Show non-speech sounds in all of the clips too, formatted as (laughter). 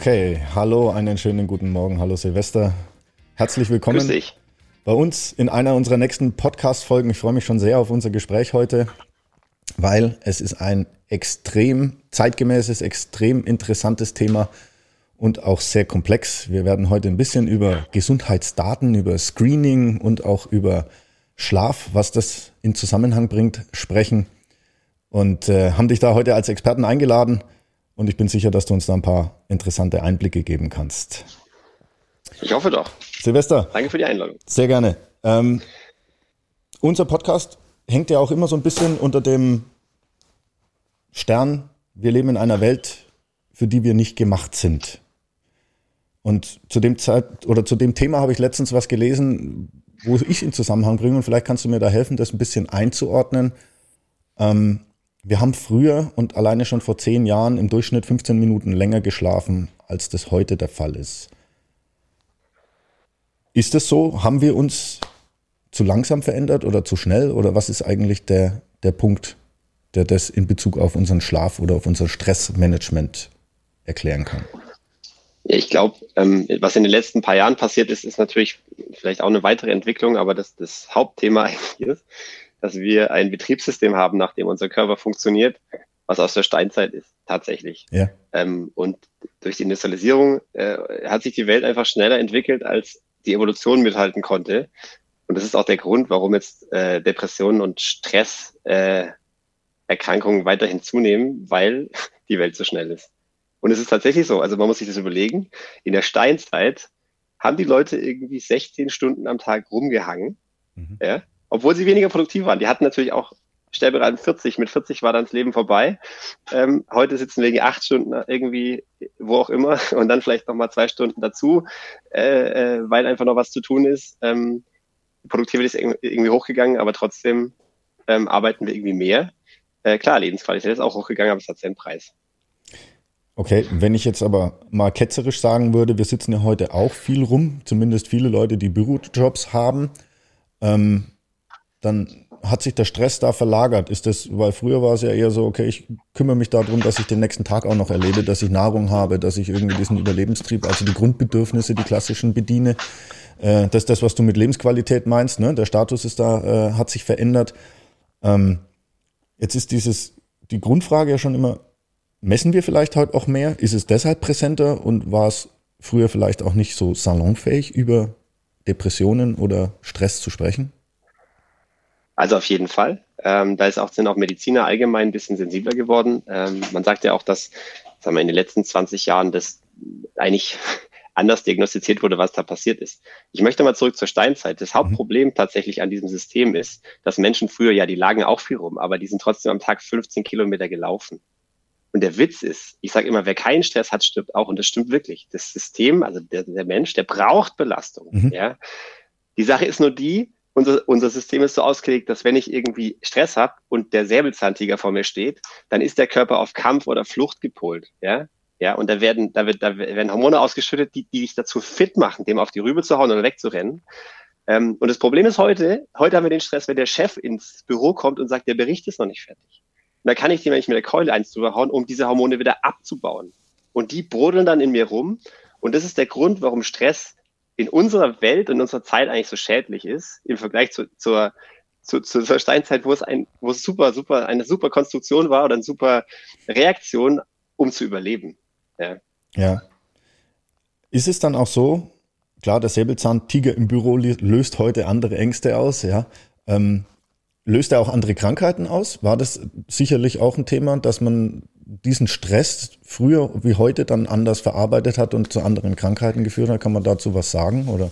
Okay, hallo, einen schönen guten Morgen. Hallo Silvester. Herzlich willkommen Grüß dich. bei uns in einer unserer nächsten Podcast-Folgen. Ich freue mich schon sehr auf unser Gespräch heute, weil es ist ein extrem zeitgemäßes, extrem interessantes Thema und auch sehr komplex. Wir werden heute ein bisschen über Gesundheitsdaten, über Screening und auch über Schlaf, was das in Zusammenhang bringt, sprechen und äh, haben dich da heute als Experten eingeladen und ich bin sicher, dass du uns da ein paar interessante Einblicke geben kannst. Ich hoffe doch. Silvester. Danke für die Einladung. Sehr gerne. Ähm, unser Podcast hängt ja auch immer so ein bisschen unter dem Stern, wir leben in einer Welt, für die wir nicht gemacht sind. Und zu dem Zeit oder zu dem Thema habe ich letztens was gelesen, wo ich in Zusammenhang bringe und vielleicht kannst du mir da helfen, das ein bisschen einzuordnen. Ähm, wir haben früher und alleine schon vor zehn Jahren im Durchschnitt 15 Minuten länger geschlafen, als das heute der Fall ist. Ist das so? Haben wir uns zu langsam verändert oder zu schnell? Oder was ist eigentlich der, der Punkt, der das in Bezug auf unseren Schlaf oder auf unser Stressmanagement erklären kann? Ich glaube, ähm, was in den letzten paar Jahren passiert ist, ist natürlich vielleicht auch eine weitere Entwicklung, aber das, das Hauptthema (laughs) eigentlich ist, dass wir ein Betriebssystem haben, nach dem unser Körper funktioniert, was aus der Steinzeit ist, tatsächlich. Ja. Ähm, und durch die Industrialisierung äh, hat sich die Welt einfach schneller entwickelt, als die Evolution mithalten konnte. Und das ist auch der Grund, warum jetzt äh, Depressionen und Stresserkrankungen äh, weiterhin zunehmen, weil (laughs) die Welt so schnell ist. Und es ist tatsächlich so, also man muss sich das überlegen, in der Steinzeit haben die Leute irgendwie 16 Stunden am Tag rumgehangen, mhm. ja, obwohl sie weniger produktiv waren. Die hatten natürlich auch stellbereit 40, mit 40 war dann das Leben vorbei. Ähm, heute sitzen wir irgendwie acht Stunden irgendwie, wo auch immer, (laughs) und dann vielleicht nochmal zwei Stunden dazu, äh, äh, weil einfach noch was zu tun ist. Ähm, die Produktivität ist irgendwie hochgegangen, aber trotzdem ähm, arbeiten wir irgendwie mehr. Äh, klar, Lebensqualität ist auch hochgegangen, aber es hat seinen Preis. Okay, wenn ich jetzt aber mal ketzerisch sagen würde, wir sitzen ja heute auch viel rum, zumindest viele Leute, die Bürojobs haben. Ähm, dann hat sich der Stress da verlagert? Ist das, weil früher war es ja eher so, okay, ich kümmere mich darum, dass ich den nächsten Tag auch noch erlebe, dass ich Nahrung habe, dass ich irgendwie diesen Überlebenstrieb, also die Grundbedürfnisse, die klassischen bediene. Äh, das ist das, was du mit Lebensqualität meinst, ne? Der Status ist da, äh, hat sich verändert. Ähm, jetzt ist dieses, die Grundfrage ja schon immer, messen wir vielleicht heute auch mehr? Ist es deshalb präsenter und war es früher vielleicht auch nicht so salonfähig, über Depressionen oder Stress zu sprechen? Also auf jeden Fall. Ähm, da ist auch, sind auch Mediziner allgemein ein bisschen sensibler geworden. Ähm, man sagt ja auch, dass sagen wir, in den letzten 20 Jahren das eigentlich (laughs) anders diagnostiziert wurde, was da passiert ist. Ich möchte mal zurück zur Steinzeit. Das Hauptproblem mhm. tatsächlich an diesem System ist, dass Menschen früher, ja, die lagen auch viel rum, aber die sind trotzdem am Tag 15 Kilometer gelaufen. Und der Witz ist, ich sage immer, wer keinen Stress hat, stirbt auch. Und das stimmt wirklich. Das System, also der, der Mensch, der braucht Belastung. Mhm. Ja. Die Sache ist nur die, unser, unser System ist so ausgelegt, dass wenn ich irgendwie Stress habe und der Säbelzahntiger vor mir steht, dann ist der Körper auf Kampf oder Flucht gepolt. Ja, ja, und da werden, da wird, da werden Hormone ausgeschüttet, die, die dich dazu fit machen, dem auf die Rübe zu hauen oder wegzurennen. Ähm, und das Problem ist heute, heute haben wir den Stress, wenn der Chef ins Büro kommt und sagt, der Bericht ist noch nicht fertig. Und da kann ich dem, wenn ich mit der Keule eins drüber hauen, um diese Hormone wieder abzubauen. Und die brodeln dann in mir rum. Und das ist der Grund, warum Stress in unserer Welt und unserer Zeit eigentlich so schädlich ist, im Vergleich zu, zur, zu, zu, zur Steinzeit, wo es ein, wo es super, super, eine super Konstruktion war oder eine super Reaktion, um zu überleben. Ja. ja. Ist es dann auch so, klar, der Säbelzahntiger im Büro löst heute andere Ängste aus, ja. Ähm, löst er auch andere Krankheiten aus? War das sicherlich auch ein Thema, dass man diesen Stress früher wie heute dann anders verarbeitet hat und zu anderen Krankheiten geführt hat? Kann man dazu was sagen oder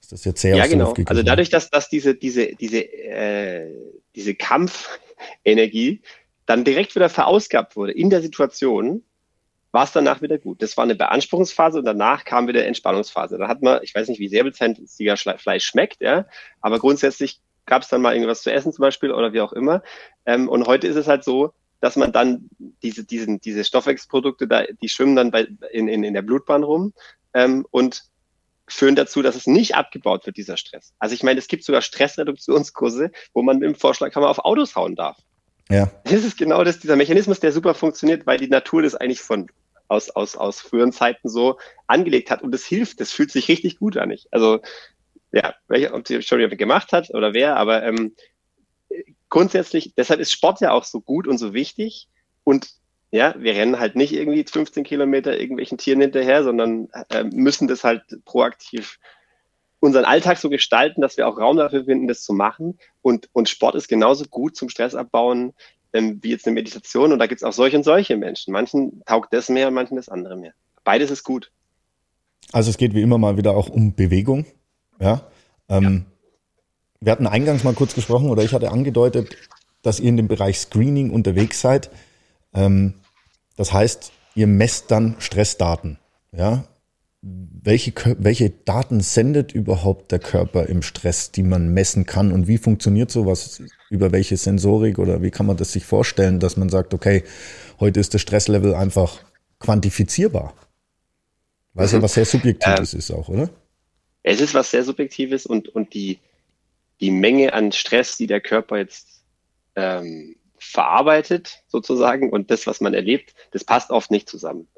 ist das jetzt sehr Ja, genau. Also dadurch, dass, dass diese, diese, diese, äh, diese Kampfenergie dann direkt wieder verausgabt wurde in der Situation, war es danach wieder gut. Das war eine Beanspruchungsphase und danach kam wieder Entspannungsphase. Da hat man, ich weiß nicht, wie sehr Fleisch schmeckt, ja, aber grundsätzlich gab es dann mal irgendwas zu essen zum Beispiel oder wie auch immer. Ähm, und heute ist es halt so, dass man dann diese, diesen, diese Stoffwechselprodukte, da, die schwimmen dann bei, in, in, in der Blutbahn rum ähm, und führen dazu, dass es nicht abgebaut wird, dieser Stress. Also ich meine, es gibt sogar Stressreduktionskurse, wo man mit dem Vorschlaghammer auf Autos hauen darf. Ja. Das ist genau das, dieser Mechanismus, der super funktioniert, weil die Natur das eigentlich von aus, aus, aus früheren Zeiten so angelegt hat und es hilft, das fühlt sich richtig gut an. Ich. Also ja, welcher, ob sie schon gemacht hat oder wer, aber ähm, grundsätzlich, deshalb ist Sport ja auch so gut und so wichtig und ja, wir rennen halt nicht irgendwie 15 Kilometer irgendwelchen Tieren hinterher, sondern äh, müssen das halt proaktiv unseren Alltag so gestalten, dass wir auch Raum dafür finden, das zu machen. Und, und Sport ist genauso gut zum Stressabbauen ähm, wie jetzt eine Meditation. Und da gibt es auch solche und solche Menschen. Manchen taugt das mehr, manchen das andere mehr. Beides ist gut. Also es geht wie immer mal wieder auch um Bewegung. Ja. Ähm, ja. Wir hatten eingangs mal kurz gesprochen oder ich hatte angedeutet, dass ihr in dem Bereich Screening unterwegs seid. Ähm, das heißt, ihr messt dann Stressdaten. Ja, welche, welche Daten sendet überhaupt der Körper im Stress, die man messen kann und wie funktioniert sowas? Über welche Sensorik oder wie kann man das sich vorstellen, dass man sagt, okay, heute ist das Stresslevel einfach quantifizierbar? Weil es mhm. ja was sehr Subjektives ähm, ist auch, oder? Es ist was sehr Subjektives und, und die, die Menge an Stress, die der Körper jetzt ähm, verarbeitet, sozusagen, und das, was man erlebt, das passt oft nicht zusammen.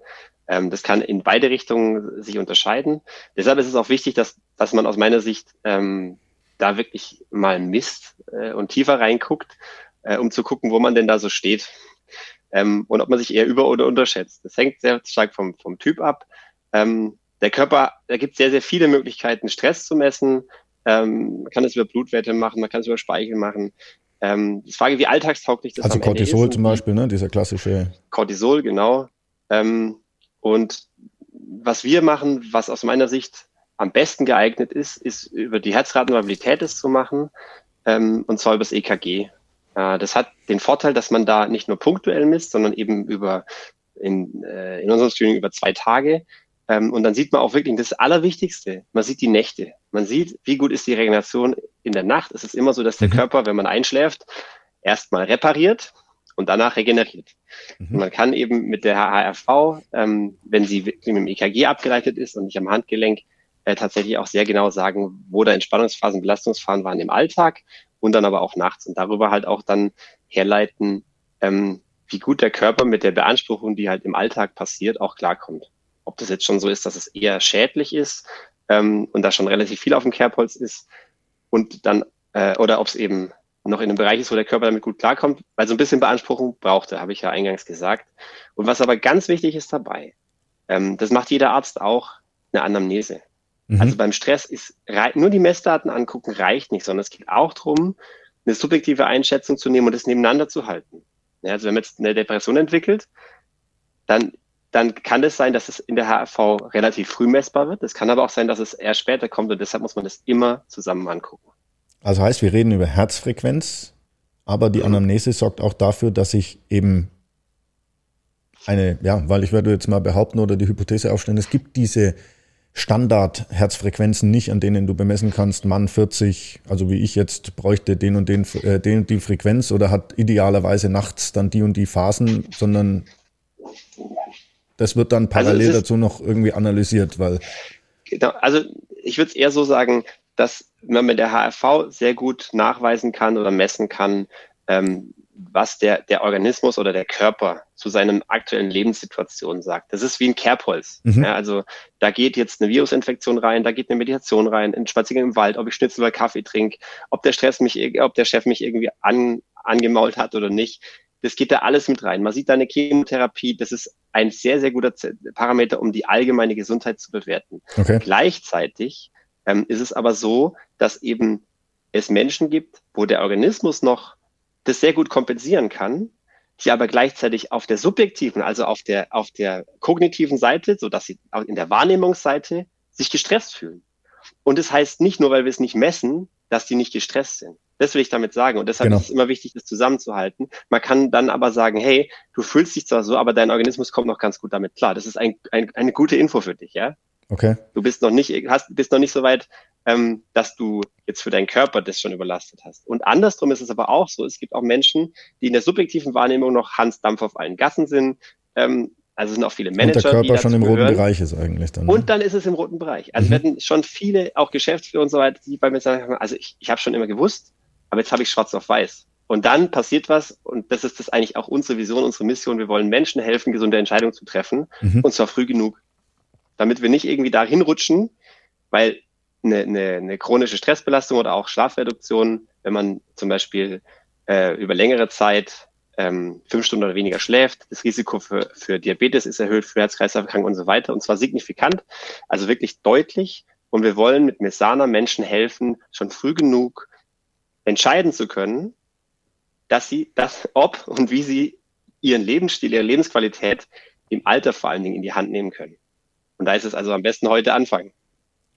Ähm, das kann in beide Richtungen sich unterscheiden. Deshalb ist es auch wichtig, dass, dass man aus meiner Sicht ähm, da wirklich mal misst äh, und tiefer reinguckt, äh, um zu gucken, wo man denn da so steht. Ähm, und ob man sich eher über- oder unterschätzt. Das hängt sehr stark vom, vom Typ ab. Ähm, der Körper, da gibt es sehr, sehr viele Möglichkeiten, Stress zu messen. Ähm, man kann es über Blutwerte machen, man kann es über Speichel machen. Ähm, die Frage, wie alltagstauglich das also Cortisol ist. zum Beispiel, ne? dieser klassische. Cortisol, genau. Ähm, und was wir machen, was aus meiner Sicht am besten geeignet ist, ist über die Herzratenvariabilität es zu machen, ähm, und zwar über das EKG. Äh, das hat den Vorteil, dass man da nicht nur punktuell misst, sondern eben über in, äh, in unserem Screening über zwei Tage. Ähm, und dann sieht man auch wirklich das Allerwichtigste. Man sieht die Nächte. Man sieht, wie gut ist die Regeneration in der Nacht. Es ist immer so, dass der mhm. Körper, wenn man einschläft, erstmal repariert und danach regeneriert. Mhm. man kann eben mit der HRV, ähm, wenn sie mit dem EKG abgeleitet ist und nicht am Handgelenk, äh, tatsächlich auch sehr genau sagen, wo da Entspannungsphasen, Belastungsphasen waren im Alltag und dann aber auch nachts und darüber halt auch dann herleiten, ähm, wie gut der Körper mit der Beanspruchung, die halt im Alltag passiert, auch klarkommt. Ob das jetzt schon so ist, dass es eher schädlich ist ähm, und da schon relativ viel auf dem Kerbholz ist und dann äh, oder ob es eben noch in einem Bereich ist, wo der Körper damit gut klarkommt, weil so ein bisschen Beanspruchung braucht er, habe ich ja eingangs gesagt. Und was aber ganz wichtig ist dabei, ähm, das macht jeder Arzt auch, eine Anamnese. Mhm. Also beim Stress ist nur die Messdaten angucken reicht nicht, sondern es geht auch darum, eine subjektive Einschätzung zu nehmen und es nebeneinander zu halten. Ja, also wenn man jetzt eine Depression entwickelt, dann, dann kann es sein, dass es in der HRV relativ früh messbar wird. Es kann aber auch sein, dass es eher später kommt und deshalb muss man das immer zusammen angucken. Also heißt, wir reden über Herzfrequenz, aber die Anamnese sorgt auch dafür, dass ich eben eine, ja, weil ich würde jetzt mal behaupten oder die Hypothese aufstellen, es gibt diese Standard-Herzfrequenzen nicht, an denen du bemessen kannst, Mann 40, also wie ich jetzt bräuchte den und den, äh, den und die Frequenz oder hat idealerweise nachts dann die und die Phasen, sondern das wird dann parallel also dazu noch irgendwie analysiert, weil. Genau, also ich würde es eher so sagen, dass man mit der HRV sehr gut nachweisen kann oder messen kann, ähm, was der, der Organismus oder der Körper zu seinen aktuellen Lebenssituationen sagt. Das ist wie ein Kerbholz. Mhm. Ja, also da geht jetzt eine Virusinfektion rein, da geht eine Meditation rein, ein Spaziergang im Wald, ob ich Schnitzel oder Kaffee trinke, ob der Stress mich, ob der Chef mich irgendwie an, angemault hat oder nicht. Das geht da alles mit rein. Man sieht da eine Chemotherapie, das ist ein sehr, sehr guter Parameter, um die allgemeine Gesundheit zu bewerten. Okay. Gleichzeitig ähm, ist es aber so, dass eben es Menschen gibt, wo der Organismus noch das sehr gut kompensieren kann, die aber gleichzeitig auf der subjektiven, also auf der, auf der kognitiven Seite, so dass sie in der Wahrnehmungsseite sich gestresst fühlen. Und das heißt nicht nur, weil wir es nicht messen, dass die nicht gestresst sind. Das will ich damit sagen. Und deshalb genau. ist es immer wichtig, das zusammenzuhalten. Man kann dann aber sagen, hey, du fühlst dich zwar so, aber dein Organismus kommt noch ganz gut damit klar. Das ist ein, ein, eine gute Info für dich, ja. Okay. Du bist noch nicht, hast, bist noch nicht so weit, ähm, dass du jetzt für deinen Körper das schon überlastet hast. Und andersrum ist es aber auch so. Es gibt auch Menschen, die in der subjektiven Wahrnehmung noch Hans Dampf auf allen Gassen sind. Ähm, also sind auch viele Manager, und der Körper schon im roten Bereich ist eigentlich dann. Ne? Und dann ist es im roten Bereich. Also mhm. werden schon viele, auch Geschäftsführer und so weiter, die bei mir sagen, also ich, ich habe schon immer gewusst, aber jetzt habe ich schwarz auf weiß. Und dann passiert was, und das ist das eigentlich auch unsere Vision, unsere Mission. Wir wollen Menschen helfen, gesunde Entscheidungen zu treffen, mhm. und zwar früh genug, damit wir nicht irgendwie dahin rutschen, weil eine, eine, eine chronische Stressbelastung oder auch Schlafreduktion, wenn man zum Beispiel äh, über längere Zeit ähm, fünf Stunden oder weniger schläft, das Risiko für, für Diabetes ist erhöht, für Herz-Kreislauf-Erkrankungen und so weiter, und zwar signifikant, also wirklich deutlich. Und wir wollen mit Mesana Menschen helfen, schon früh genug entscheiden zu können, dass sie das, ob und wie sie ihren Lebensstil, ihre Lebensqualität im Alter vor allen Dingen in die Hand nehmen können. Und da ist es also am besten heute anfangen.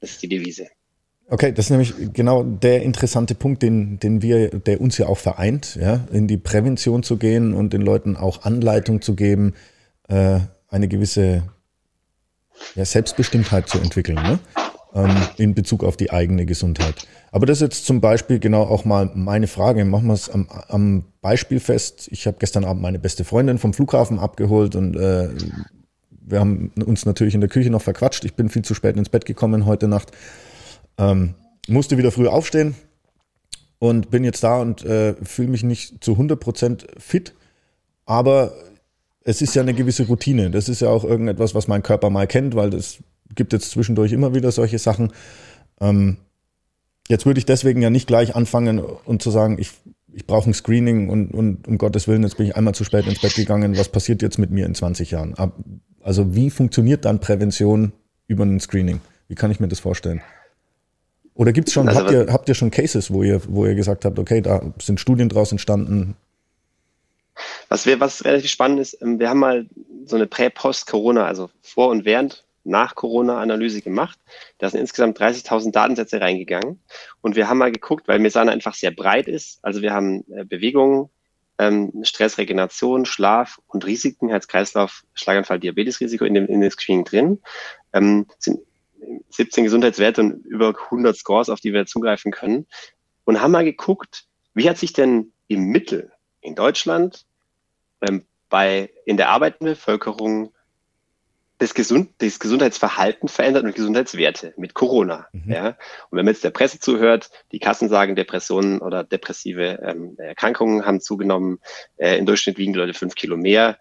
Das ist die Devise. Okay, das ist nämlich genau der interessante Punkt, den, den wir, der uns ja auch vereint, ja, in die Prävention zu gehen und den Leuten auch Anleitung zu geben, äh, eine gewisse ja, Selbstbestimmtheit zu entwickeln. Ne? Ähm, in Bezug auf die eigene Gesundheit. Aber das ist jetzt zum Beispiel genau auch mal meine Frage. Machen wir es am, am Beispiel fest. Ich habe gestern Abend meine beste Freundin vom Flughafen abgeholt und äh, wir haben uns natürlich in der Küche noch verquatscht. Ich bin viel zu spät ins Bett gekommen heute Nacht. Ähm, musste wieder früh aufstehen und bin jetzt da und äh, fühle mich nicht zu 100% fit. Aber es ist ja eine gewisse Routine. Das ist ja auch irgendetwas, was mein Körper mal kennt, weil das gibt jetzt zwischendurch immer wieder solche Sachen. Ähm, jetzt würde ich deswegen ja nicht gleich anfangen und zu sagen, ich, ich brauche ein Screening und, und um Gottes Willen, jetzt bin ich einmal zu spät ins Bett gegangen, was passiert jetzt mit mir in 20 Jahren? Also wie funktioniert dann Prävention über ein Screening? Wie kann ich mir das vorstellen? Oder gibt's schon, also, habt, ihr, habt ihr schon Cases, wo ihr, wo ihr gesagt habt, okay, da sind Studien draus entstanden? Was wir, was relativ spannend ist, ähm, wir haben mal so eine Prä-Post-Corona, also vor und während nach Corona-Analyse gemacht. Da sind insgesamt 30.000 Datensätze reingegangen. Und wir haben mal geguckt, weil Mesana einfach sehr breit ist. Also wir haben äh, Bewegungen, ähm, Stress, Regeneration, Schlaf und Risiken, Herz-Kreislauf, Schlaganfall, Diabetesrisiko in dem, in dem Screening drin. Ähm, sind 17 Gesundheitswerte und über 100 Scores, auf die wir zugreifen können. Und haben mal geguckt, wie hat sich denn im Mittel in Deutschland ähm, bei, in der arbeitenden Bevölkerung das, Gesund, das Gesundheitsverhalten verändert und Gesundheitswerte mit Corona. Mhm. Ja? Und wenn man jetzt der Presse zuhört, die Kassen sagen, Depressionen oder depressive ähm, Erkrankungen haben zugenommen, äh, im Durchschnitt wiegen die Leute fünf Kilo mehr.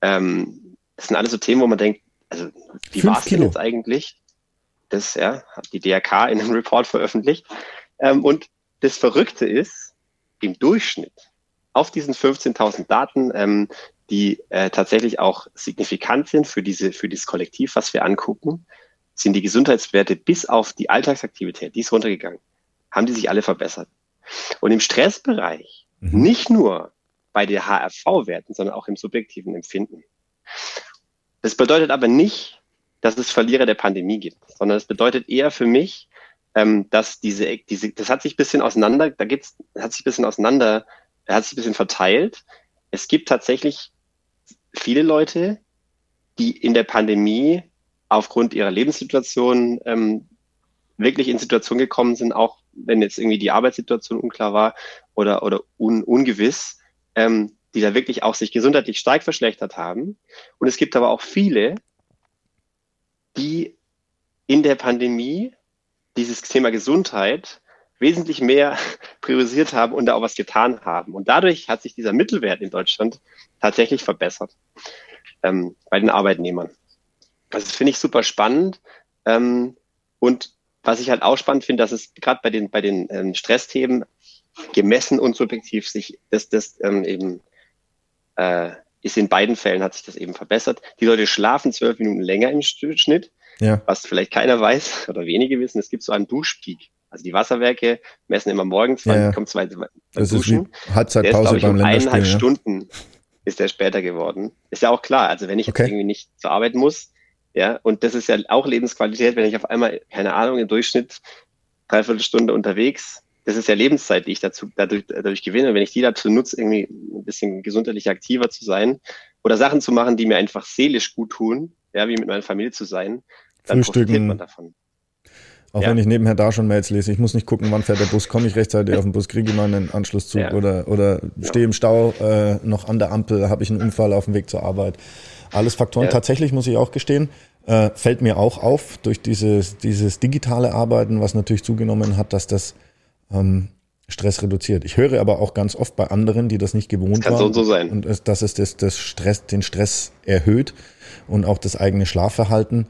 Ähm, das sind alles so Themen, wo man denkt, also wie war es denn jetzt eigentlich? Das ja, hat die DRK in einem Report veröffentlicht. Ähm, und das Verrückte ist, im Durchschnitt auf diesen 15.000 Daten ähm, die äh, tatsächlich auch signifikant sind für diese, für dieses Kollektiv, was wir angucken, sind die Gesundheitswerte bis auf die Alltagsaktivität, die ist runtergegangen, haben die sich alle verbessert. Und im Stressbereich, mhm. nicht nur bei den HRV-Werten, sondern auch im subjektiven Empfinden. Das bedeutet aber nicht, dass es Verlierer der Pandemie gibt, sondern es bedeutet eher für mich, ähm, dass diese, diese, das hat sich ein bisschen auseinander, da gibt's, hat sich ein bisschen auseinander, hat sich ein bisschen verteilt. Es gibt tatsächlich viele Leute, die in der Pandemie aufgrund ihrer Lebenssituation ähm, wirklich in Situationen gekommen sind, auch wenn jetzt irgendwie die Arbeitssituation unklar war oder, oder un, ungewiss, ähm, die da wirklich auch sich gesundheitlich stark verschlechtert haben. Und es gibt aber auch viele, die in der Pandemie dieses Thema Gesundheit wesentlich mehr (laughs) priorisiert haben und da auch was getan haben. Und dadurch hat sich dieser Mittelwert in Deutschland tatsächlich verbessert ähm, bei den Arbeitnehmern. Also das finde ich super spannend. Ähm, und was ich halt auch spannend finde, dass es gerade bei den, bei den ähm, Stressthemen gemessen und subjektiv sich das, das ähm, eben äh, ist in beiden Fällen hat sich das eben verbessert. Die Leute schlafen zwölf Minuten länger im Schnitt, ja. was vielleicht keiner weiß (laughs) oder wenige wissen. Es gibt so einen Duschpeak. Also die Wasserwerke messen immer morgens, wann ja, kommt zwei das Duschen. Ist Halbzeitpause der ist, beim ich, um eineinhalb ja. Stunden ist der später geworden. Ist ja auch klar. Also wenn ich okay. jetzt irgendwie nicht zur Arbeit muss, ja, und das ist ja auch Lebensqualität, wenn ich auf einmal, keine Ahnung, im Durchschnitt dreiviertel Stunde unterwegs, das ist ja Lebenszeit, die ich dazu, dadurch, dadurch gewinne. wenn ich die dazu nutze, irgendwie ein bisschen gesundheitlich aktiver zu sein oder Sachen zu machen, die mir einfach seelisch gut tun, ja, wie mit meiner Familie zu sein, dann profitiert man davon. Auch ja. wenn ich nebenher da schon Mails lese. Ich muss nicht gucken, wann fährt der Bus, komme ich rechtzeitig auf den Bus, kriege ich mal einen Anschlusszug ja. oder, oder stehe im Stau äh, noch an der Ampel, habe ich einen Unfall auf dem Weg zur Arbeit. Alles Faktoren. Ja. Tatsächlich muss ich auch gestehen, äh, fällt mir auch auf durch dieses, dieses digitale Arbeiten, was natürlich zugenommen hat, dass das ähm, Stress reduziert. Ich höre aber auch ganz oft bei anderen, die das nicht gewohnt das kann waren. So, so sein. Und dass es das, das Stress, den Stress erhöht und auch das eigene Schlafverhalten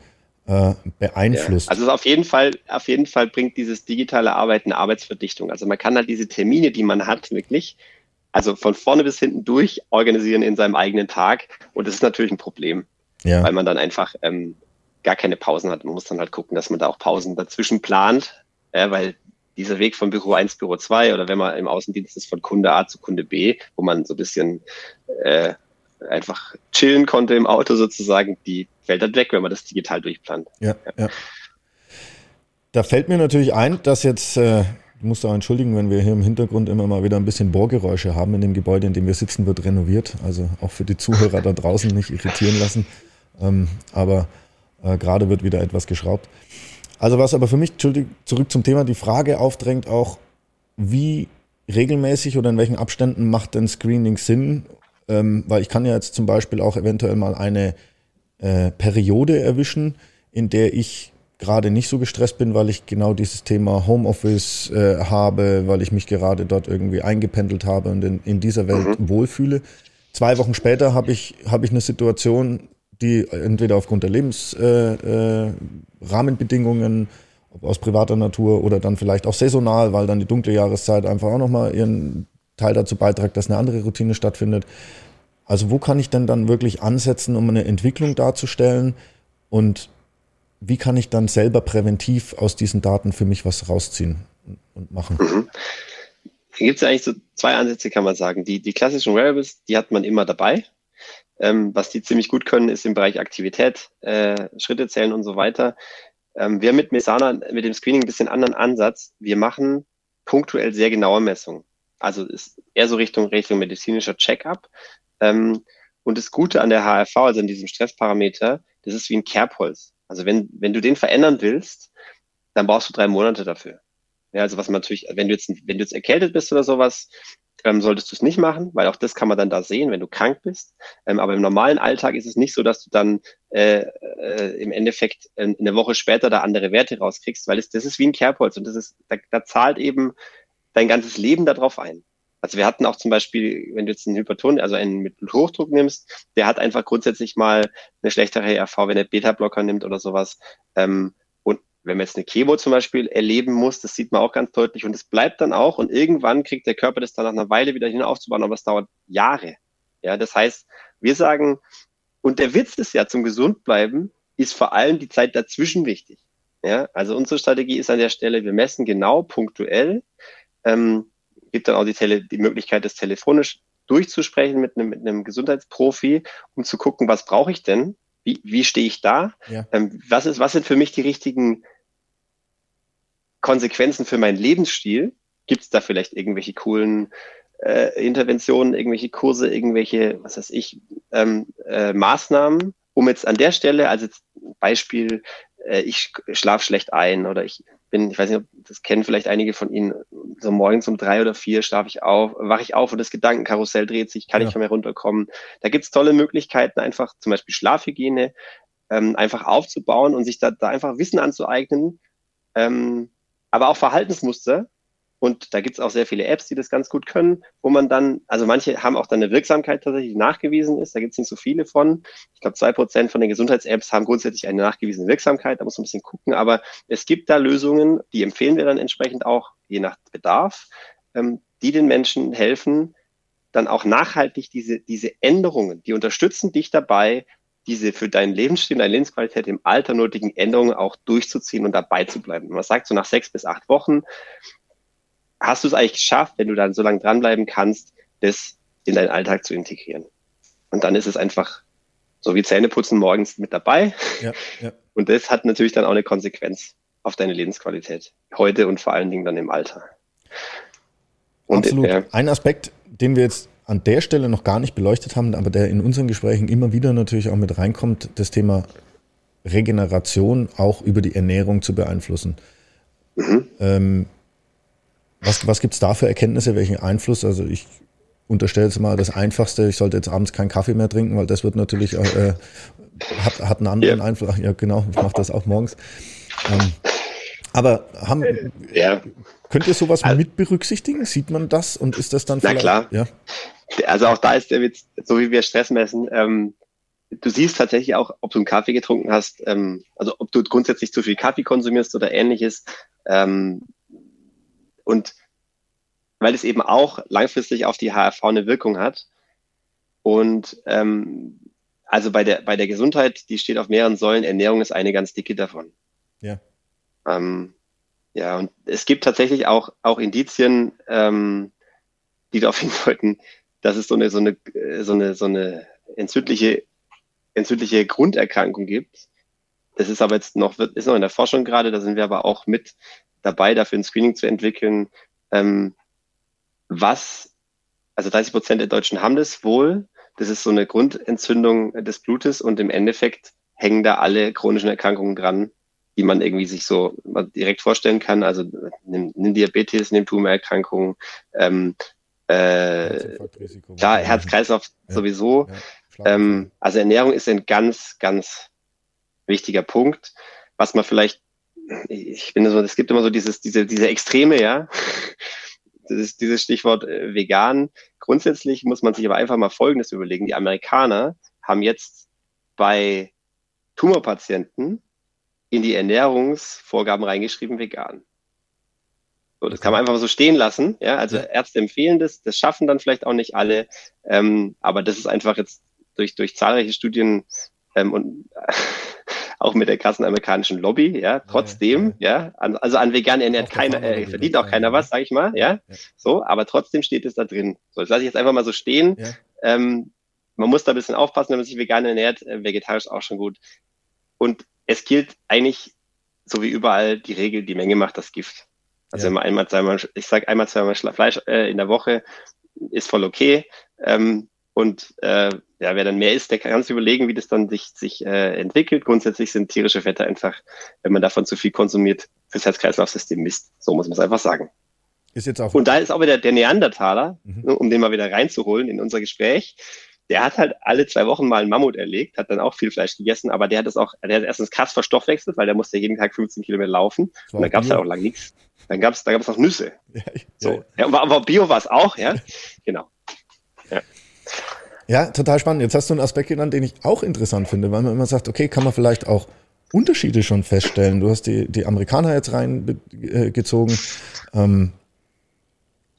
äh, beeinflusst. Ja, also auf jeden Fall, auf jeden Fall bringt dieses digitale Arbeiten Arbeitsverdichtung. Also man kann halt diese Termine, die man hat, wirklich, also von vorne bis hinten durch organisieren in seinem eigenen Tag. Und das ist natürlich ein Problem, ja. weil man dann einfach ähm, gar keine Pausen hat. Man muss dann halt gucken, dass man da auch Pausen dazwischen plant, äh, weil dieser Weg von Büro 1, Büro 2 oder wenn man im Außendienst ist von Kunde A zu Kunde B, wo man so ein bisschen äh, einfach chillen konnte im Auto sozusagen, die fällt dann weg, wenn man das digital durchplant. Ja, ja. Da fällt mir natürlich ein, dass jetzt, äh, ich muss auch entschuldigen, wenn wir hier im Hintergrund immer mal wieder ein bisschen Bohrgeräusche haben in dem Gebäude, in dem wir sitzen, wird renoviert. Also auch für die Zuhörer da draußen nicht irritieren lassen. Ähm, aber äh, gerade wird wieder etwas geschraubt. Also was aber für mich, zurück zum Thema, die Frage aufdrängt auch, wie regelmäßig oder in welchen Abständen macht denn Screening Sinn? Ähm, weil ich kann ja jetzt zum Beispiel auch eventuell mal eine äh, Periode erwischen, in der ich gerade nicht so gestresst bin, weil ich genau dieses Thema Homeoffice äh, habe, weil ich mich gerade dort irgendwie eingependelt habe und in, in dieser Welt mhm. wohlfühle. Zwei Wochen später habe ich, hab ich eine Situation, die entweder aufgrund der Lebensrahmenbedingungen, äh, äh, ob aus privater Natur oder dann vielleicht auch saisonal, weil dann die dunkle Jahreszeit einfach auch nochmal ihren Teil dazu beiträgt, dass eine andere Routine stattfindet. Also wo kann ich denn dann wirklich ansetzen, um eine Entwicklung darzustellen und wie kann ich dann selber präventiv aus diesen Daten für mich was rausziehen und machen? Mhm. Gibt es eigentlich so zwei Ansätze, kann man sagen. Die, die klassischen Wearables, die hat man immer dabei. Ähm, was die ziemlich gut können, ist im Bereich Aktivität, äh, Schritte zählen und so weiter. Ähm, wir mit Mesana, mit dem Screening ein bisschen anderen Ansatz. Wir machen punktuell sehr genaue Messungen. Also ist eher so Richtung, Richtung medizinischer Check-up. Ähm, und das Gute an der HRV, also an diesem Stressparameter, das ist wie ein Kerbholz. Also wenn, wenn du den verändern willst, dann brauchst du drei Monate dafür. Ja, also was man natürlich, wenn du jetzt, wenn du jetzt erkältet bist oder sowas, ähm, solltest du es nicht machen, weil auch das kann man dann da sehen, wenn du krank bist. Ähm, aber im normalen Alltag ist es nicht so, dass du dann äh, äh, im Endeffekt äh, eine Woche später da andere Werte rauskriegst, weil es, das ist wie ein Kerbholz und das ist, da, da zahlt eben dein ganzes Leben darauf ein. Also wir hatten auch zum Beispiel, wenn du jetzt einen Hyperton, also einen mit Hochdruck nimmst, der hat einfach grundsätzlich mal eine schlechtere ERV, wenn er Beta-Blocker nimmt oder sowas. Ähm, wenn man jetzt eine Chemo zum Beispiel erleben muss, das sieht man auch ganz deutlich und es bleibt dann auch und irgendwann kriegt der Körper das dann nach einer Weile wieder hin aufzubauen, aber es dauert Jahre. Ja, das heißt, wir sagen, und der Witz ist ja zum Gesundbleiben, ist vor allem die Zeit dazwischen wichtig. Ja, also unsere Strategie ist an der Stelle, wir messen genau punktuell, ähm, gibt dann auch die, Tele die Möglichkeit, das telefonisch durchzusprechen mit einem, mit einem Gesundheitsprofi, um zu gucken, was brauche ich denn? Wie, wie stehe ich da? Ja. Ähm, was, ist, was sind für mich die richtigen Konsequenzen für meinen Lebensstil? Gibt es da vielleicht irgendwelche coolen äh, Interventionen, irgendwelche Kurse, irgendwelche, was weiß ich, ähm, äh, Maßnahmen, um jetzt an der Stelle, also jetzt Beispiel, äh, ich schlafe schlecht ein oder ich bin, ich weiß nicht, ob das kennen vielleicht einige von Ihnen, so morgens um drei oder vier schlafe ich auf, wache ich auf und das Gedankenkarussell dreht sich, kann ja. ich nicht mehr runterkommen. Da gibt es tolle Möglichkeiten, einfach zum Beispiel Schlafhygiene ähm, einfach aufzubauen und sich da, da einfach Wissen anzueignen, ähm, aber auch Verhaltensmuster. Und da gibt es auch sehr viele Apps, die das ganz gut können, wo man dann, also manche haben auch dann eine Wirksamkeit tatsächlich nachgewiesen ist. Da gibt es nicht so viele von. Ich glaube, zwei Prozent von den Gesundheits-Apps haben grundsätzlich eine nachgewiesene Wirksamkeit. Da muss man ein bisschen gucken. Aber es gibt da Lösungen, die empfehlen wir dann entsprechend auch, je nach Bedarf, ähm, die den Menschen helfen, dann auch nachhaltig diese, diese Änderungen, die unterstützen dich dabei, diese für deinen Lebensstil, deine Lebensqualität im Alter nötigen Änderungen auch durchzuziehen und dabei zu bleiben. Man sagt so nach sechs bis acht Wochen hast du es eigentlich geschafft, wenn du dann so lange dranbleiben kannst, das in deinen Alltag zu integrieren. Und dann ist es einfach so wie Zähneputzen morgens mit dabei. Ja, ja. (laughs) Und das hat natürlich dann auch eine Konsequenz auf deine Lebensqualität. Heute und vor allen Dingen dann im Alter. Und Absolut. Äh, Ein Aspekt, den wir jetzt an der Stelle noch gar nicht beleuchtet haben, aber der in unseren Gesprächen immer wieder natürlich auch mit reinkommt, das Thema Regeneration auch über die Ernährung zu beeinflussen. Mhm. Ähm, was was gibt es da für Erkenntnisse, welchen Einfluss? Also ich unterstelle jetzt mal das Einfachste, ich sollte jetzt abends keinen Kaffee mehr trinken, weil das wird natürlich äh, hat, hat einen anderen ja. Einfluss. Ja, genau, ich mache das auch morgens. Ähm, Aber haben, ja. könnt ihr sowas also, mit berücksichtigen? Sieht man das und ist das dann vielleicht? Na klar. Ja. Also auch da ist der Witz, so wie wir Stress messen, ähm, du siehst tatsächlich auch, ob du einen Kaffee getrunken hast, ähm, also ob du grundsätzlich zu viel Kaffee konsumierst oder ähnliches. Ähm, und weil es eben auch langfristig auf die HRV eine Wirkung hat. Und ähm, also bei der, bei der Gesundheit, die steht auf mehreren Säulen, Ernährung ist eine ganz dicke davon. Ja. Ähm, ja, und es gibt tatsächlich auch, auch Indizien, ähm, die (laughs) darauf hindeuten, dass es so eine, so eine, so eine, so eine entzündliche entzündliche Grunderkrankung gibt. Das ist aber jetzt noch, ist noch in der Forschung gerade, da sind wir aber auch mit dabei, dafür ein Screening zu entwickeln, ähm, was, also 30 Prozent der Deutschen haben das wohl. Das ist so eine Grundentzündung des Blutes und im Endeffekt hängen da alle chronischen Erkrankungen dran, die man irgendwie sich so direkt vorstellen kann. Also nimm, nimm Diabetes, nimm Tumorerkrankungen, ähm, äh, klar, Herz-Kreislauf ja. sowieso. Ja. Ähm, also Ernährung ist ein ganz, ganz wichtiger Punkt, was man vielleicht, ich finde so, es gibt immer so dieses, diese, diese Extreme, ja. Das ist dieses Stichwort äh, vegan. Grundsätzlich muss man sich aber einfach mal Folgendes überlegen. Die Amerikaner haben jetzt bei Tumorpatienten in die Ernährungsvorgaben reingeschrieben vegan. So, das kann man einfach so stehen lassen. Ja, also Ärzte empfehlen das, das schaffen dann vielleicht auch nicht alle, ähm, aber das ist einfach jetzt durch, durch zahlreiche Studien ähm, und auch mit der krassen amerikanischen Lobby, ja, trotzdem, ja, ja an, also an vegan ernährt keiner, äh, verdient auch keiner was, sag ich mal, ja, ja, so, aber trotzdem steht es da drin. So, das lasse ich jetzt einfach mal so stehen. Ja. Ähm, man muss da ein bisschen aufpassen, wenn man sich vegan ernährt, äh, vegetarisch auch schon gut. Und es gilt eigentlich, so wie überall, die Regel, die Menge macht das Gift. Also wenn man einmal, zweimal, ich sage einmal, zweimal Fleisch äh, in der Woche, ist voll okay. Ähm, und äh, ja, wer dann mehr isst, der kann sich überlegen, wie das dann sich, sich äh, entwickelt. Grundsätzlich sind tierische Fette einfach, wenn man davon zu viel konsumiert, fürs Herz-Kreislauf-System Mist. So muss man es einfach sagen. Ist jetzt auch und da ist auch wieder der Neandertaler, mhm. Ne, um den mal wieder reinzuholen in unser Gespräch. Der hat halt alle zwei Wochen mal einen Mammut erlegt, hat dann auch viel Fleisch gegessen, aber der hat das auch, der hat erstens krass verstoffwechselt, weil der musste jeden Tag 15 Kilometer laufen. Und da gab es halt auch lang nichts. Dann gab es da gab's auch Nüsse. Ja, ja, so. Ja, aber Bio war es auch, ja. (laughs) Genau. Ja. Total spannend. Jetzt hast du einen Aspekt genannt, den ich auch interessant finde, weil man immer sagt, okay, kann man vielleicht auch Unterschiede schon feststellen. Du hast die, die Amerikaner jetzt reingezogen. Ähm,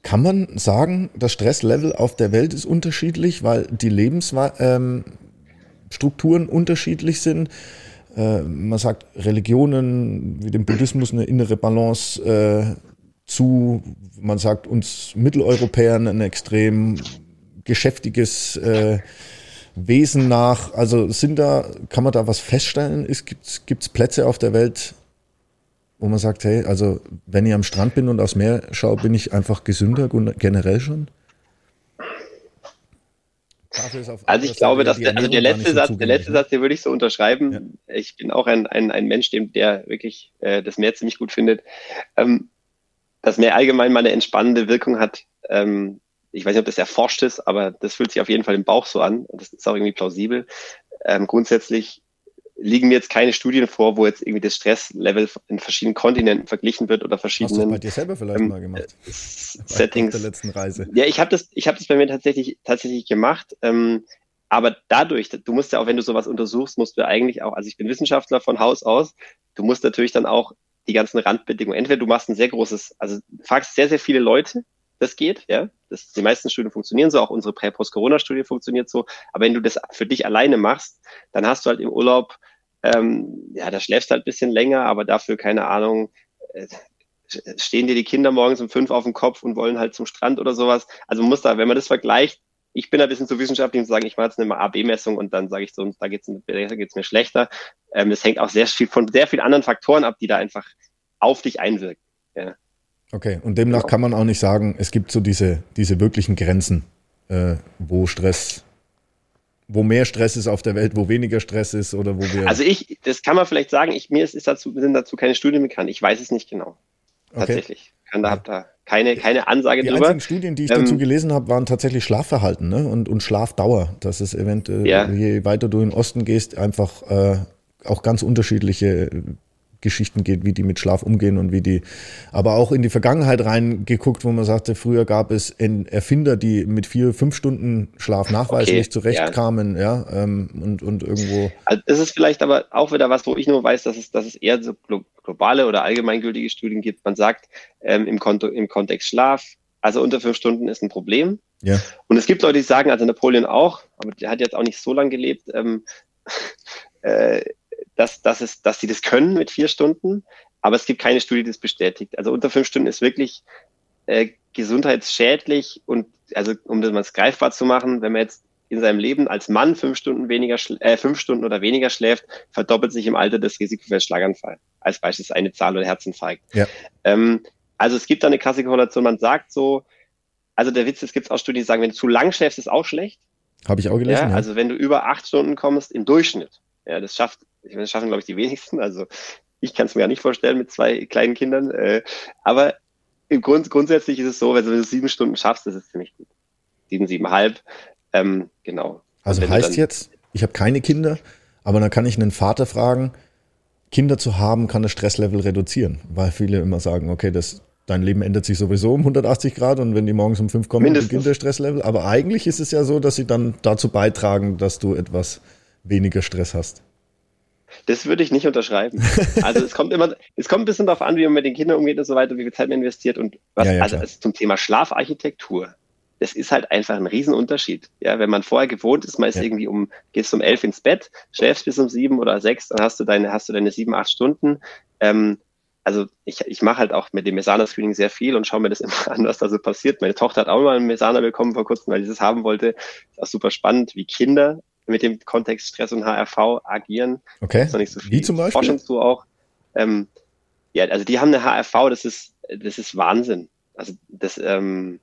kann man sagen, das Stresslevel auf der Welt ist unterschiedlich, weil die Lebensstrukturen ähm, unterschiedlich sind? Äh, man sagt, Religionen wie dem Buddhismus eine innere Balance äh, zu. Man sagt uns Mitteleuropäern ein extrem geschäftiges äh, Wesen nach? Also sind da, kann man da was feststellen? Gibt es Plätze auf der Welt, wo man sagt, hey, also wenn ich am Strand bin und aufs Meer schaue, bin ich einfach gesünder generell schon? Also ich glaube, dass der, also der letzte Satz, so der letzte Satz, den würde ich so unterschreiben. Ja. Ich bin auch ein, ein, ein Mensch, dem, der wirklich äh, das Meer ziemlich gut findet. Ähm, das Meer allgemein mal eine entspannende Wirkung hat. Ähm, ich weiß nicht, ob das erforscht ist, aber das fühlt sich auf jeden Fall im Bauch so an und das ist auch irgendwie plausibel. Ähm, grundsätzlich liegen mir jetzt keine Studien vor, wo jetzt irgendwie das Stresslevel in verschiedenen Kontinenten verglichen wird oder verschiedenen. Hast du bei dir selber vielleicht ähm, mal gemacht? Settings. der letzten Reise. Ja, ich habe das, ich habe das bei mir tatsächlich tatsächlich gemacht. Ähm, aber dadurch, du musst ja auch, wenn du sowas untersuchst, musst du eigentlich auch, also ich bin Wissenschaftler von Haus aus, du musst natürlich dann auch die ganzen Randbedingungen. Entweder du machst ein sehr großes, also fragst sehr, sehr viele Leute, das geht, ja. Das, die meisten Studien funktionieren so, auch unsere Prä-Post-Corona-Studie funktioniert so. Aber wenn du das für dich alleine machst, dann hast du halt im Urlaub, ähm, ja, da schläfst halt ein bisschen länger, aber dafür, keine Ahnung, äh, stehen dir die Kinder morgens um fünf auf dem Kopf und wollen halt zum Strand oder sowas. Also man muss da, wenn man das vergleicht, ich bin ein bisschen zu wissenschaftlich und sage, ich mache jetzt eine AB-Messung und dann sage ich so, da geht's da geht's mir schlechter. Ähm, das hängt auch sehr viel von sehr vielen anderen Faktoren ab, die da einfach auf dich einwirken. Ja. Okay, und demnach genau. kann man auch nicht sagen, es gibt so diese, diese wirklichen Grenzen, äh, wo Stress, wo mehr Stress ist auf der Welt, wo weniger Stress ist oder wo wir. Also ich, das kann man vielleicht sagen, ich, mir ist, ist dazu, sind dazu keine Studien bekannt. Ich weiß es nicht genau. Tatsächlich. Okay. Kann da, hab da keine, keine Ansage die drüber. Die einzigen Studien, die ich ähm, dazu gelesen habe, waren tatsächlich Schlafverhalten ne? und, und Schlafdauer. Dass es eventuell, ja. je weiter du in den Osten gehst, einfach äh, auch ganz unterschiedliche Geschichten geht, wie die mit Schlaf umgehen und wie die, aber auch in die Vergangenheit reingeguckt, wo man sagte, früher gab es Erfinder, die mit vier, fünf Stunden Schlaf nachweislich okay, zurechtkamen, ja, ja ähm, und, und irgendwo. Also das ist vielleicht aber auch wieder was, wo ich nur weiß, dass es, dass es eher so globale oder allgemeingültige Studien gibt. Man sagt ähm, im, Konto, im Kontext Schlaf, also unter fünf Stunden ist ein Problem. Ja. Und es gibt Leute, die sagen, also Napoleon auch, aber der hat jetzt auch nicht so lange gelebt, ähm, (laughs) äh, dass, dass, es, dass sie das können mit vier Stunden. Aber es gibt keine Studie, die das bestätigt. Also unter fünf Stunden ist wirklich äh, gesundheitsschädlich und also um das mal greifbar zu machen, wenn man jetzt in seinem Leben als Mann fünf Stunden weniger, äh, fünf Stunden oder weniger schläft, verdoppelt sich im Alter das Risiko für Schlaganfall. Als Beispiel eine Zahl oder Herzinfarkt. Ja. Ähm, also es gibt da eine krasse Korrelation. Man sagt so, also der Witz, es gibt auch Studien, die sagen, wenn du zu lang schläfst, ist auch schlecht. Habe ich auch gelesen. Ja, ja. Also wenn du über acht Stunden kommst im Durchschnitt, ja, das schafft, das schaffen glaube ich die wenigsten. Also ich kann es mir ja nicht vorstellen mit zwei kleinen Kindern. Äh, aber im Grund, grundsätzlich ist es so, wenn du sieben Stunden schaffst, das ist ziemlich gut. Sieben, siebenhalb, ähm, genau. Also heißt jetzt, ich habe keine Kinder, aber dann kann ich einen Vater fragen, Kinder zu haben, kann das Stresslevel reduzieren, weil viele immer sagen, okay, das, dein Leben ändert sich sowieso um 180 Grad und wenn die morgens um fünf kommen, Mindestens. beginnt der Stresslevel. Aber eigentlich ist es ja so, dass sie dann dazu beitragen, dass du etwas weniger Stress hast. Das würde ich nicht unterschreiben. Also es kommt immer, es kommt ein bisschen darauf an, wie man mit den Kindern umgeht und so weiter, wie viel Zeit man investiert und was, ja, ja, also, zum Thema Schlafarchitektur. Das ist halt einfach ein Riesenunterschied. Ja, wenn man vorher gewohnt ist, man ist ja. irgendwie um, gehst um elf ins Bett, schläfst bis um sieben oder sechs, dann hast du deine, hast du deine sieben, acht Stunden. Ähm, also ich, ich mache halt auch mit dem Mesana-Screening sehr viel und schaue mir das (laughs) immer an, was da so passiert. Meine Tochter hat auch mal einen Mesana bekommen vor kurzem, weil sie das haben wollte. Ist auch super spannend, wie Kinder mit dem Kontext Stress und HRV agieren. Okay. Das ist noch nicht so viel. Wie zum Beispiel? Forschst du auch. Ähm, ja, also die haben eine HRV, das ist, das ist Wahnsinn. Also das, ähm,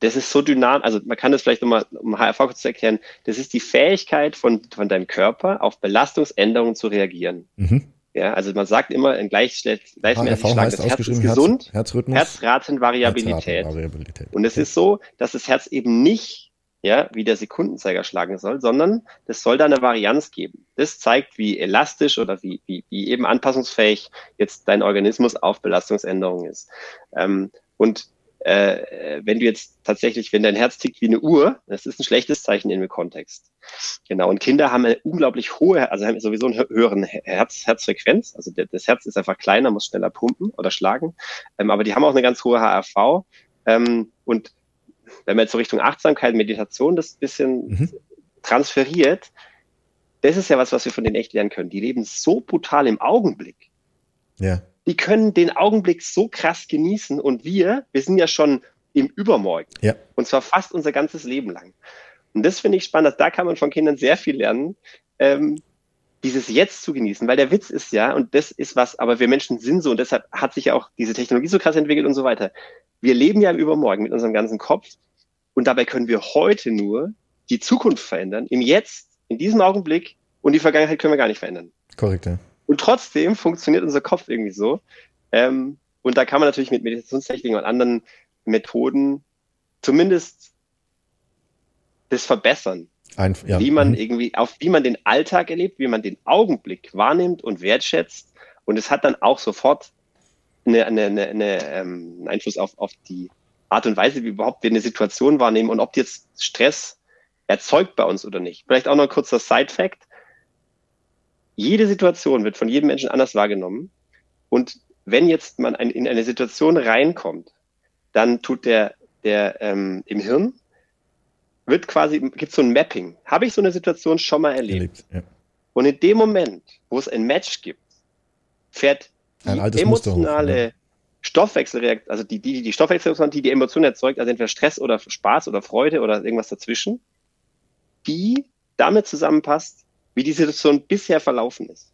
das ist so dynamisch, also man kann das vielleicht nochmal, um HRV kurz zu erklären, das ist die Fähigkeit von, von deinem Körper auf Belastungsänderungen zu reagieren. Mhm. Ja, also man sagt immer ein gleich, gleichmäßig schlagendes Herz ist gesund, Herz, Herzratenvariabilität. Herzratenvariabilität. Und es okay. ist so, dass das Herz eben nicht ja, wie der Sekundenzeiger schlagen soll, sondern das soll da eine Varianz geben. Das zeigt, wie elastisch oder wie, wie, wie eben anpassungsfähig jetzt dein Organismus auf Belastungsänderungen ist. Ähm, und äh, wenn du jetzt tatsächlich, wenn dein Herz tickt wie eine Uhr, das ist ein schlechtes Zeichen in dem Kontext. Genau. Und Kinder haben eine unglaublich hohe, also haben sowieso einen höheren Herz, Herzfrequenz. Also das Herz ist einfach kleiner, muss schneller pumpen oder schlagen. Ähm, aber die haben auch eine ganz hohe HRV. Ähm, und wenn man jetzt so Richtung Achtsamkeit, Meditation das bisschen mhm. transferiert, das ist ja was, was wir von denen echt lernen können. Die leben so brutal im Augenblick. Ja. Die können den Augenblick so krass genießen und wir, wir sind ja schon im Übermorgen. Ja. Und zwar fast unser ganzes Leben lang. Und das finde ich spannend. Da kann man von Kindern sehr viel lernen, ähm, dieses Jetzt zu genießen. Weil der Witz ist ja, und das ist was, aber wir Menschen sind so und deshalb hat sich ja auch diese Technologie so krass entwickelt und so weiter wir leben ja im Übermorgen mit unserem ganzen Kopf und dabei können wir heute nur die Zukunft verändern, im Jetzt, in diesem Augenblick und die Vergangenheit können wir gar nicht verändern. Korrekt, ja. Und trotzdem funktioniert unser Kopf irgendwie so. Ähm, und da kann man natürlich mit Meditationstechniken und anderen Methoden zumindest das verbessern. Ein, ja. Wie man mhm. irgendwie, auf wie man den Alltag erlebt, wie man den Augenblick wahrnimmt und wertschätzt. Und es hat dann auch sofort eine, eine, eine, eine ähm, einen Einfluss auf, auf die Art und Weise, wie überhaupt wir eine Situation wahrnehmen und ob die jetzt Stress erzeugt bei uns oder nicht. Vielleicht auch noch ein kurzer Side-Fact. Jede Situation wird von jedem Menschen anders wahrgenommen. Und wenn jetzt man ein, in eine Situation reinkommt, dann tut der, der ähm, im Hirn, wird quasi, gibt so ein Mapping. Habe ich so eine Situation schon mal erlebt? erlebt ja. Und in dem Moment, wo es ein Match gibt, fährt altes emotionale hoch, Stoffwechselreaktion, also die, die, die Stoffwechselreaktion, die die Emotion erzeugt, also entweder Stress oder Spaß oder Freude oder irgendwas dazwischen, die damit zusammenpasst, wie die Situation bisher verlaufen ist.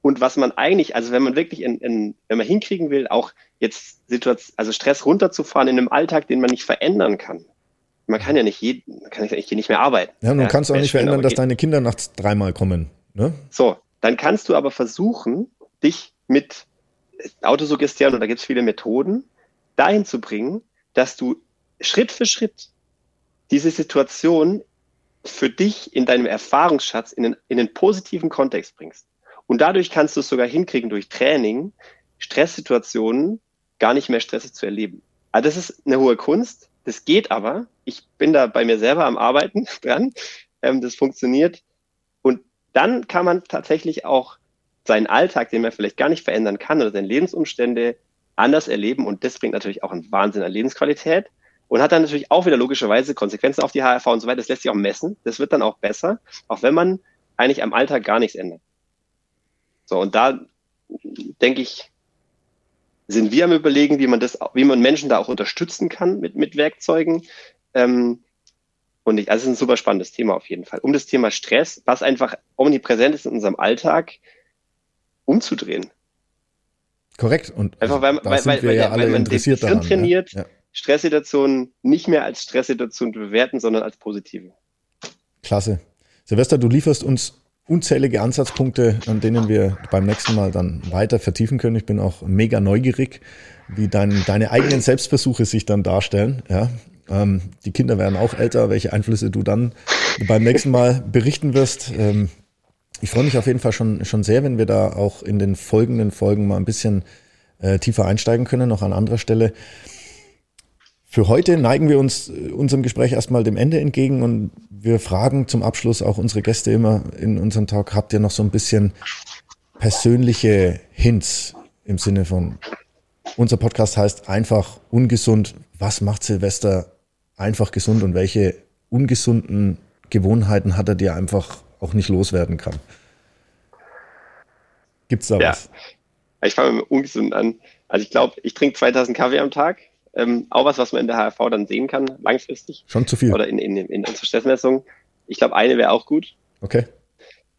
Und was man eigentlich, also wenn man wirklich, in, in, wenn man hinkriegen will, auch jetzt Situation, also Stress runterzufahren in einem Alltag, den man nicht verändern kann. Man kann ja nicht jeden, man kann ja nicht mehr arbeiten. Ja, du ja, kannst auch nicht verändern, dass deine Kinder nachts dreimal kommen. Ne? So, dann kannst du aber versuchen, dich mit Autosuggestion, und da gibt es viele Methoden, dahin zu bringen, dass du Schritt für Schritt diese Situation für dich in deinem Erfahrungsschatz in einen, in einen positiven Kontext bringst. Und dadurch kannst du es sogar hinkriegen durch Training, Stresssituationen gar nicht mehr stressig zu erleben. Also das ist eine hohe Kunst. Das geht aber. Ich bin da bei mir selber am Arbeiten (laughs) dran. Ähm, das funktioniert. Und dann kann man tatsächlich auch seinen Alltag, den man vielleicht gar nicht verändern kann oder seine Lebensumstände anders erleben. Und das bringt natürlich auch einen Wahnsinn an Lebensqualität und hat dann natürlich auch wieder logischerweise Konsequenzen auf die HRV und so weiter. Das lässt sich auch messen. Das wird dann auch besser, auch wenn man eigentlich am Alltag gar nichts ändert. So, und da denke ich, sind wir am überlegen, wie man das, wie man Menschen da auch unterstützen kann mit, mit Werkzeugen. Ähm, und ich, also es ist ein super spannendes Thema auf jeden Fall. Um das Thema Stress, was einfach omnipräsent ist in unserem Alltag, umzudrehen. Korrekt. Und einfach weil, weil, weil, weil, ja weil man das Gehirn daran, trainiert, ja. Stresssituationen nicht mehr als Stresssituation bewerten, sondern als positive. Klasse. Silvester, du lieferst uns unzählige Ansatzpunkte, an denen wir beim nächsten Mal dann weiter vertiefen können. Ich bin auch mega neugierig, wie dein, deine eigenen Selbstversuche sich dann darstellen. Ja, ähm, die Kinder werden auch älter, welche Einflüsse du dann beim nächsten Mal berichten wirst. Ähm, ich freue mich auf jeden Fall schon, schon sehr, wenn wir da auch in den folgenden Folgen mal ein bisschen äh, tiefer einsteigen können, noch an anderer Stelle. Für heute neigen wir uns äh, unserem Gespräch erstmal dem Ende entgegen und wir fragen zum Abschluss auch unsere Gäste immer in unserem Talk, habt ihr noch so ein bisschen persönliche Hints im Sinne von, unser Podcast heißt einfach ungesund. Was macht Silvester einfach gesund und welche ungesunden Gewohnheiten hat er, die er einfach auch nicht loswerden kann? Gibt's da ja. was? Ich fange mit ungesund an. Also ich glaube, ich trinke 2000 Kaffee am Tag ähm, auch was, was man in der HRV dann sehen kann, langfristig. Schon zu viel. Oder in, in, in unserer Stressmessung. Ich glaube, eine wäre auch gut. Okay.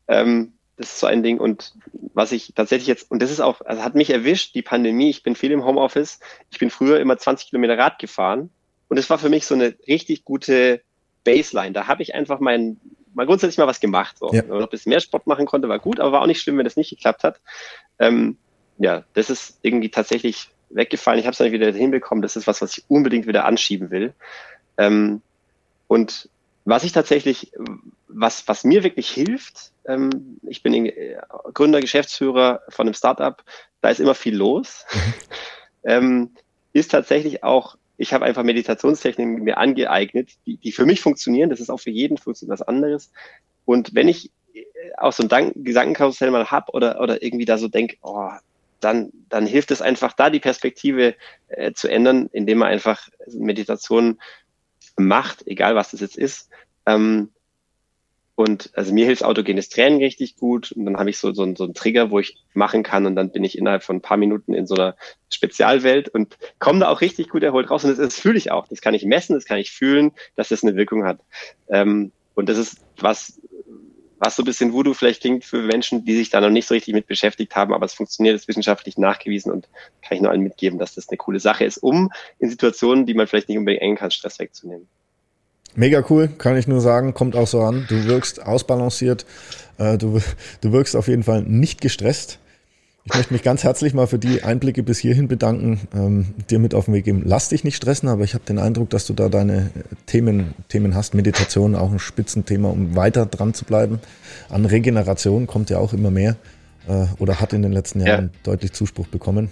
Ähm, das ist so ein Ding. Und was ich tatsächlich jetzt, und das ist auch, also hat mich erwischt, die Pandemie. Ich bin viel im Homeoffice. Ich bin früher immer 20 Kilometer Rad gefahren. Und das war für mich so eine richtig gute Baseline. Da habe ich einfach mein, mal grundsätzlich mal was gemacht. So. Ja. Wenn man noch ein bisschen mehr Sport machen konnte, war gut, aber war auch nicht schlimm, wenn das nicht geklappt hat. Ähm, ja, das ist irgendwie tatsächlich weggefallen. Ich habe es nicht wieder hinbekommen. Das ist was, was ich unbedingt wieder anschieben will. Ähm, und was ich tatsächlich, was, was mir wirklich hilft, ähm, ich bin äh, Gründer, Geschäftsführer von einem Startup, da ist immer viel los, mhm. (laughs) ähm, ist tatsächlich auch, ich habe einfach Meditationstechniken mir angeeignet, die, die für mich funktionieren. Das ist auch für jeden funktioniert was anderes. Und wenn ich äh, auch so ein Gedankenkarussell mal hab oder, oder irgendwie da so denke, oh, dann, dann hilft es einfach da die Perspektive äh, zu ändern, indem man einfach Meditation macht, egal was das jetzt ist. Ähm, und also mir hilft autogenes Training richtig gut. Und dann habe ich so, so, so einen Trigger, wo ich machen kann. Und dann bin ich innerhalb von ein paar Minuten in so einer Spezialwelt und komme da auch richtig gut erholt raus. Und das, das fühle ich auch. Das kann ich messen, das kann ich fühlen, dass das eine Wirkung hat. Ähm, und das ist was, was so ein bisschen Voodoo vielleicht klingt für Menschen, die sich da noch nicht so richtig mit beschäftigt haben, aber es funktioniert, ist wissenschaftlich nachgewiesen und kann ich nur allen mitgeben, dass das eine coole Sache ist, um in Situationen, die man vielleicht nicht unbedingt eng kann, Stress wegzunehmen. Mega cool, kann ich nur sagen, kommt auch so an. Du wirkst ausbalanciert, äh, du, du wirkst auf jeden Fall nicht gestresst. Ich möchte mich ganz herzlich mal für die Einblicke bis hierhin bedanken, ähm, dir mit auf den Weg geben. Lass dich nicht stressen, aber ich habe den Eindruck, dass du da deine Themen, Themen hast. Meditation auch ein Spitzenthema, um weiter dran zu bleiben. An Regeneration kommt ja auch immer mehr äh, oder hat in den letzten Jahren ja. deutlich Zuspruch bekommen.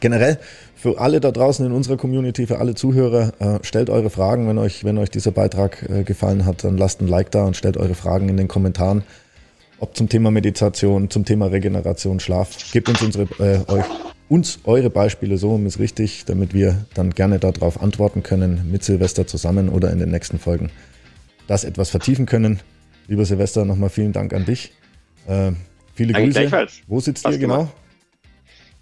Generell für alle da draußen in unserer Community, für alle Zuhörer, äh, stellt eure Fragen, wenn euch, wenn euch dieser Beitrag äh, gefallen hat, dann lasst ein Like da und stellt eure Fragen in den Kommentaren ob zum Thema Meditation, zum Thema Regeneration, Schlaf. Gebt uns unsere, äh, euch, uns eure Beispiele so ist richtig, damit wir dann gerne darauf antworten können, mit Silvester zusammen oder in den nächsten Folgen das etwas vertiefen können. Lieber Silvester, nochmal vielen Dank an dich. Äh, viele Danke Grüße. Wo sitzt ihr genau?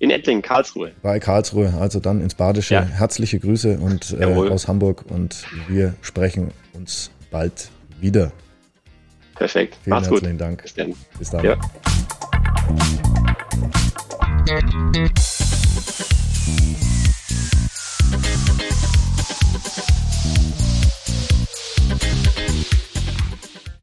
In Ettlingen, Karlsruhe. Bei Karlsruhe, also dann ins Badische. Ja. Herzliche Grüße und äh, aus Hamburg und wir sprechen uns bald wieder. Perfekt. Vielen Macht's herzlichen gut. Dank. Bis dann. Bis dann. Ja.